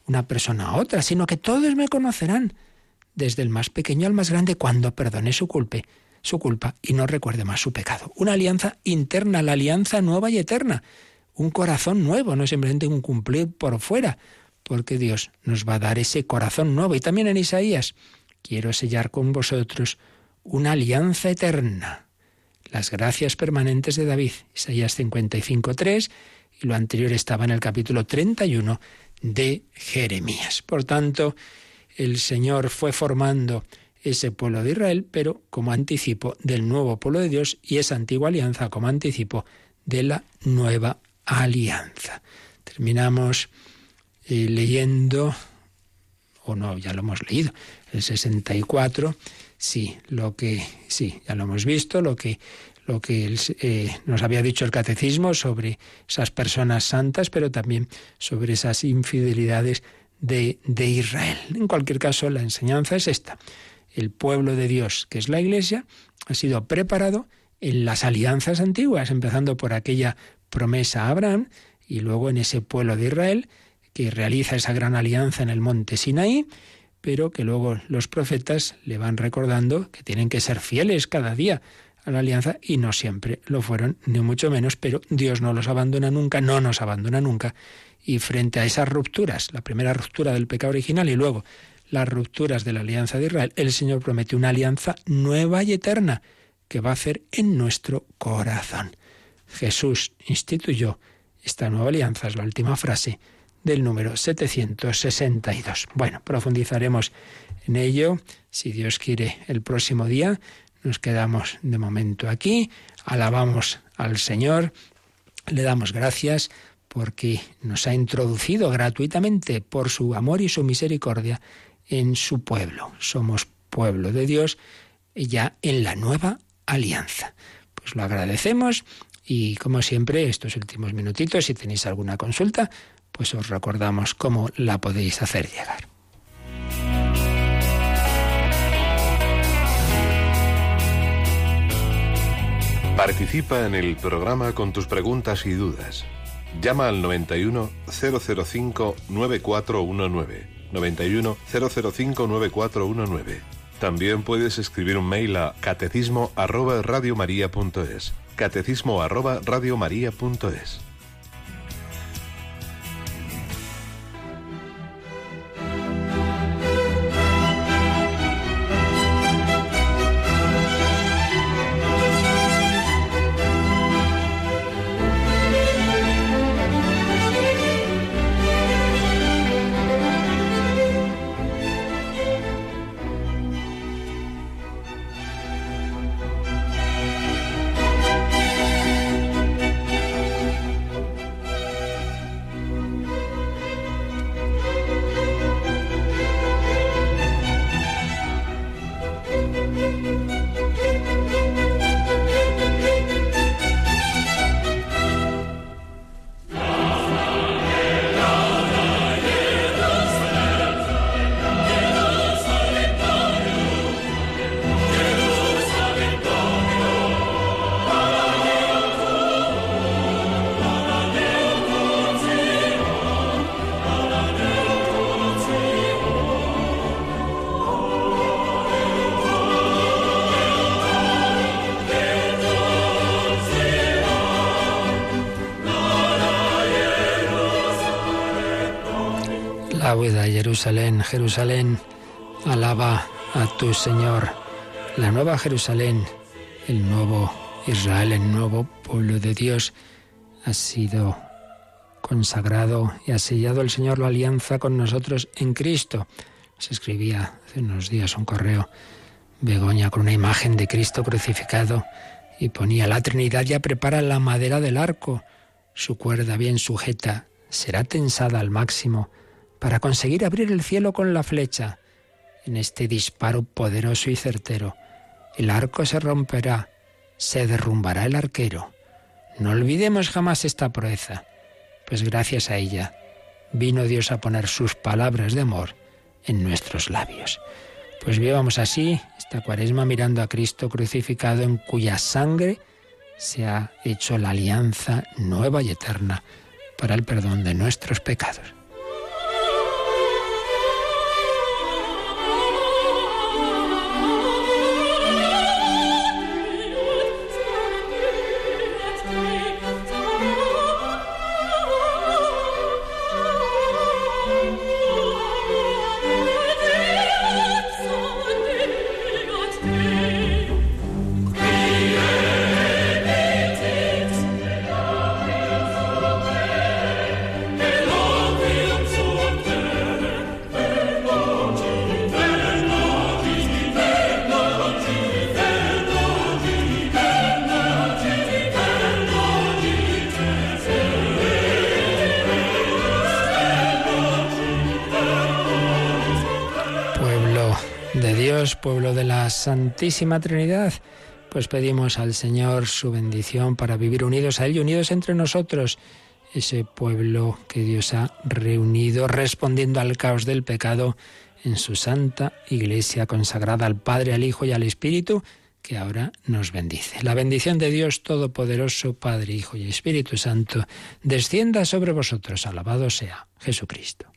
una persona a otra, sino que todos me conocerán, desde el más pequeño al más grande, cuando perdone su culpa, su culpa y no recuerde más su pecado. Una alianza interna, la alianza nueva y eterna. Un corazón nuevo, no simplemente un cumplir por fuera, porque Dios nos va a dar ese corazón nuevo. Y también en Isaías, quiero sellar con vosotros una alianza eterna. Las gracias permanentes de David, Isaías 55.3, y lo anterior estaba en el capítulo 31 de Jeremías. Por tanto, el Señor fue formando ese pueblo de Israel, pero como anticipo del nuevo pueblo de Dios y esa antigua alianza como anticipo de la nueva alianza. Terminamos eh, leyendo, o no, ya lo hemos leído, el 64, sí, lo que, sí, ya lo hemos visto, lo que lo que eh, nos había dicho el catecismo sobre esas personas santas, pero también sobre esas infidelidades de, de, Israel. En cualquier caso, la enseñanza es esta. El pueblo de Dios, que es la Iglesia, ha sido preparado en las alianzas antiguas, empezando por aquella promesa a Abraham y luego en ese pueblo de Israel que realiza esa gran alianza en el monte Sinaí, pero que luego los profetas le van recordando que tienen que ser fieles cada día a la alianza y no siempre lo fueron, ni mucho menos, pero Dios no los abandona nunca, no nos abandona nunca. Y frente a esas rupturas, la primera ruptura del pecado original y luego las rupturas de la alianza de Israel, el Señor promete una alianza nueva y eterna que va a hacer en nuestro corazón. Jesús instituyó esta nueva alianza, es la última frase del número 762. Bueno, profundizaremos en ello, si Dios quiere, el próximo día. Nos quedamos de momento aquí, alabamos al Señor, le damos gracias porque nos ha introducido gratuitamente por su amor y su misericordia en su pueblo. Somos pueblo de Dios ya en la nueva alianza. Pues lo agradecemos y como siempre, estos últimos minutitos, si tenéis alguna consulta, pues os recordamos cómo la podéis hacer llegar. Participa en el programa con tus preguntas y dudas. Llama al 91 005 9419. 91 005 9419. También puedes escribir un mail a catecismo arroba. Catecismo arroba radiomaria.es. Jerusalén, Jerusalén, alaba a tu Señor. La nueva Jerusalén, el nuevo Israel, el nuevo pueblo de Dios, ha sido consagrado y ha sellado el Señor la alianza con nosotros en Cristo. Se escribía hace unos días un correo Begoña con una imagen de Cristo crucificado y ponía la Trinidad ya prepara la madera del arco. Su cuerda bien sujeta será tensada al máximo para conseguir abrir el cielo con la flecha. En este disparo poderoso y certero, el arco se romperá, se derrumbará el arquero. No olvidemos jamás esta proeza, pues gracias a ella vino Dios a poner sus palabras de amor en nuestros labios. Pues vivamos así esta cuaresma mirando a Cristo crucificado en cuya sangre se ha hecho la alianza nueva y eterna para el perdón de nuestros pecados. De la Santísima Trinidad, pues pedimos al Señor su bendición para vivir unidos a Él y unidos entre nosotros, ese pueblo que Dios ha reunido respondiendo al caos del pecado en su santa iglesia consagrada al Padre, al Hijo y al Espíritu, que ahora nos bendice. La bendición de Dios Todopoderoso, Padre, Hijo y Espíritu Santo, descienda sobre vosotros. Alabado sea Jesucristo.